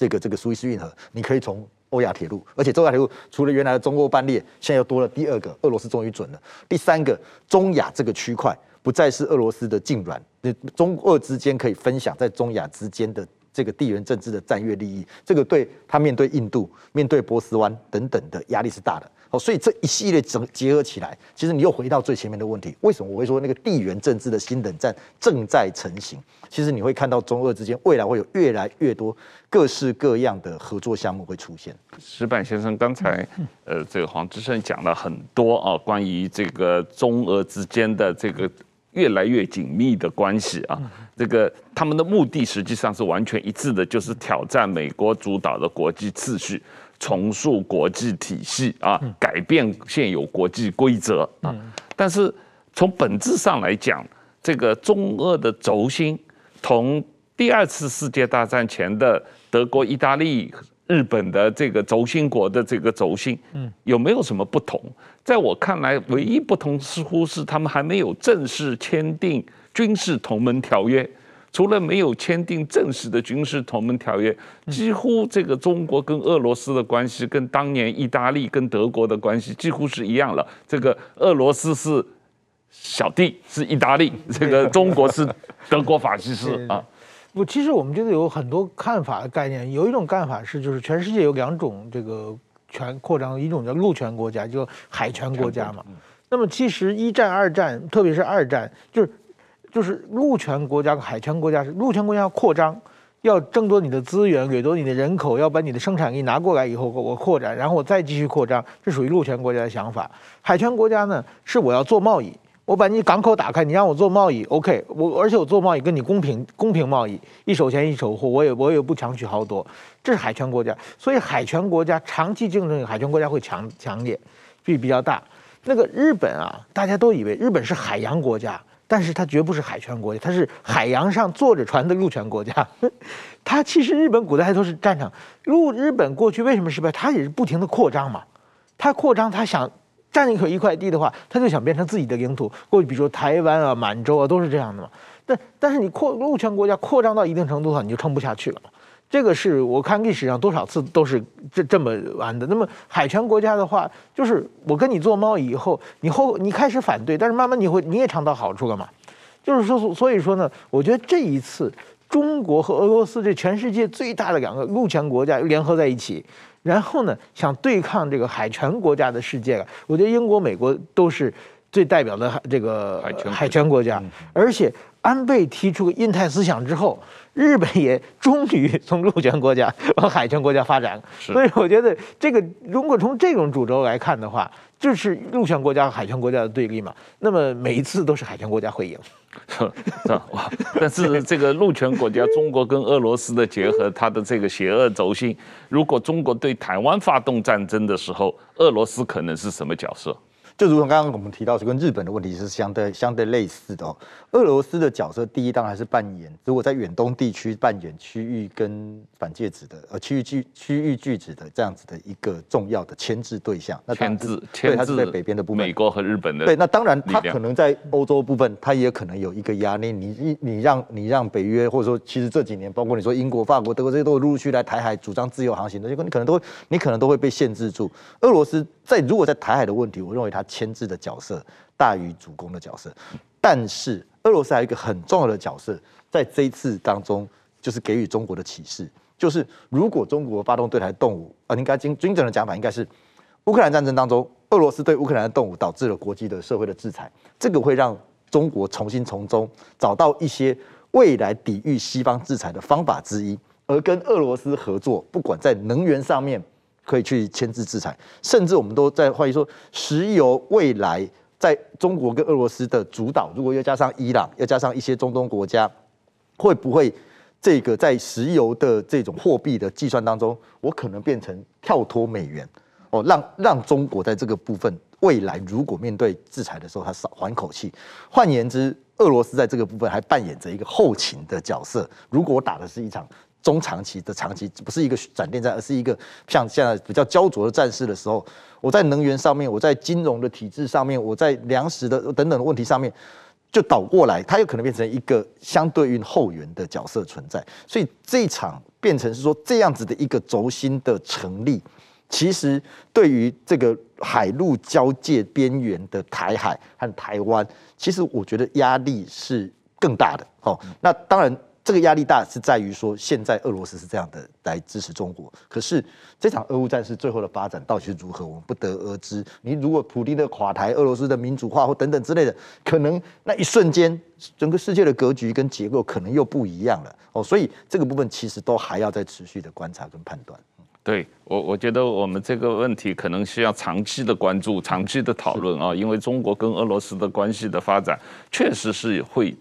这个这个苏伊士运河，你可以从欧亚铁路，而且欧亚铁路除了原来的中欧班列，现在又多了第二个，俄罗斯终于准了。第三个，中亚这个区块不再是俄罗斯的靖软，那，中俄之间可以分享在中亚之间的这个地缘政治的战略利益，这个对他面对印度、面对波斯湾等等的压力是大的。哦，所以这一系列整结合起来，其实你又回到最前面的问题：为什么我会说那个地缘政治的新冷战正在成型？其实你会看到中俄之间未来会有越来越多各式各样的合作项目会出现。石板先生刚才呃，这个黄之胜讲了很多啊，关于这个中俄之间的这个越来越紧密的关系啊，这个他们的目的实际上是完全一致的，就是挑战美国主导的国际秩序。重塑国际体系啊，改变现有国际规则啊。但是从本质上来讲，这个中俄的轴心，同第二次世界大战前的德国、意大利、日本的这个轴心国的这个轴心，有没有什么不同？在我看来，唯一不同似乎是他们还没有正式签订军事同盟条约。除了没有签订正式的军事同盟条约，几乎这个中国跟俄罗斯的关系跟当年意大利跟德国的关系几乎是一样了。这个俄罗斯是小弟，是意大利；这个中国是德国法西斯啊。不，其实我们觉得有很多看法的概念。有一种看法是，就是全世界有两种这个权扩张，一种叫陆权国家，就海权国家嘛。那么其实一战、二战，特别是二战，就是。就是陆权国家和海权国家是陆权国家要扩张，要争夺你的资源，掠夺你的人口，要把你的生产力拿过来以后，我扩展，然后我再继续扩张，这属于陆权国家的想法。海权国家呢，是我要做贸易。我把你港口打开，你让我做贸易，OK，我而且我做贸易跟你公平公平贸易，一手钱一手货，我也我也不强取豪夺，这是海权国家，所以海权国家长期竞争，海权国家会强强烈，比比较大。那个日本啊，大家都以为日本是海洋国家，但是它绝不是海权国家，它是海洋上坐着船的陆权国家。它其实日本古代还都是战场，陆日本过去为什么失败？它也是不停的扩张嘛，它扩张，它想。占一口一块地的话，它就想变成自己的领土。过去比如说台湾啊、满洲啊，都是这样的嘛。但但是你扩陆权国家扩张到一定程度的话，你就撑不下去了。这个是我看历史上多少次都是这这么玩的。那么海权国家的话，就是我跟你做贸易以后，你后你开始反对，但是慢慢你会你也尝到好处了嘛。就是说，所以说呢，我觉得这一次中国和俄罗斯这全世界最大的两个陆权国家联合在一起。然后呢，想对抗这个海权国家的世界了。我觉得英国、美国都是最代表的这个海权国家。而且安倍提出印太思想之后，日本也终于从陆权国家往海权国家发展。所以我觉得这个如果从这种主轴来看的话，就是陆权国家和海权国家的对立嘛。那么每一次都是海权国家会赢。哇！但是这个陆权国家中国跟俄罗斯的结合，它的这个邪恶轴心，如果中国对台湾发动战争的时候，俄罗斯可能是什么角色？就如同刚刚我们提到，是跟日本的问题是相对相对类似的哦。俄罗斯的角色，第一当然是扮演，如果在远东地区扮演区域跟反介质的呃区域拒区域拒止的这样子的一个重要的牵制对象。那牵制，对，它是在北边的部分，美国和日本的。对，那当然，它可能在欧洲部分，它也可能有一个压力。你你你让你让北约，或者说其实这几年，包括你说英国、法国、德国这些都陆陆续续来台海主张自由航行的，结果你可能都会你可能都会被限制住。俄罗斯在如果在台海的问题，我认为它牵制的角色。大于主攻的角色，但是俄罗斯还有一个很重要的角色，在这一次当中，就是给予中国的启示，就是如果中国发动对台动武，啊，应该精精准的讲法应该是，乌克兰战争当中，俄罗斯对乌克兰的动武导致了国际的社会的制裁，这个会让中国重新从中找到一些未来抵御西方制裁的方法之一，而跟俄罗斯合作，不管在能源上面。可以去牵制制裁，甚至我们都在怀疑说，石油未来在中国跟俄罗斯的主导，如果又加上伊朗，又加上一些中东国家，会不会这个在石油的这种货币的计算当中，我可能变成跳脱美元哦，让让中国在这个部分未来如果面对制裁的时候，他少缓口气。换言之，俄罗斯在这个部分还扮演着一个后勤的角色。如果我打的是一场。中长期的长期不是一个闪电战，而是一个像现在比较焦灼的战事的时候，我在能源上面，我在金融的体制上面，我在粮食的等等的问题上面，就倒过来，它有可能变成一个相对于后援的角色存在。所以这一场变成是说这样子的一个轴心的成立，其实对于这个海陆交界边缘的台海和台湾，其实我觉得压力是更大的。哦，那当然。这个压力大是在于说，现在俄罗斯是这样的来支持中国，可是这场俄乌战事最后的发展到底是如何，我们不得而知。你如果普丁的垮台，俄罗斯的民主化或等等之类的，可能那一瞬间，整个世界的格局跟结构可能又不一样了哦。所以这个部分其实都还要再持续的观察跟判断。对我，我觉得我们这个问题可能需要长期的关注、长期的讨论啊，因为中国跟俄罗斯的关系的发展确实是会。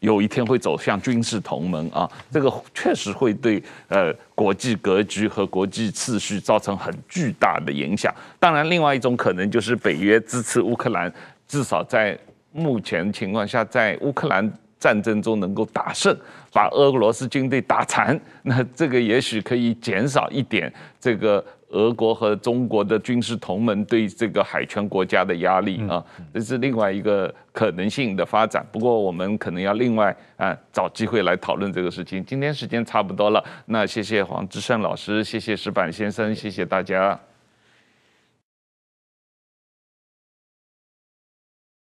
有一天会走向军事同盟啊，这个确实会对呃国际格局和国际秩序造成很巨大的影响。当然，另外一种可能就是北约支持乌克兰，至少在目前情况下，在乌克兰战争中能够打胜，把俄罗斯军队打残，那这个也许可以减少一点这个。俄国和中国的军事同盟对这个海权国家的压力啊，这是另外一个可能性的发展。不过我们可能要另外啊找机会来讨论这个事情。今天时间差不多了，那谢谢黄志胜老师，谢谢石板先生，谢谢大家。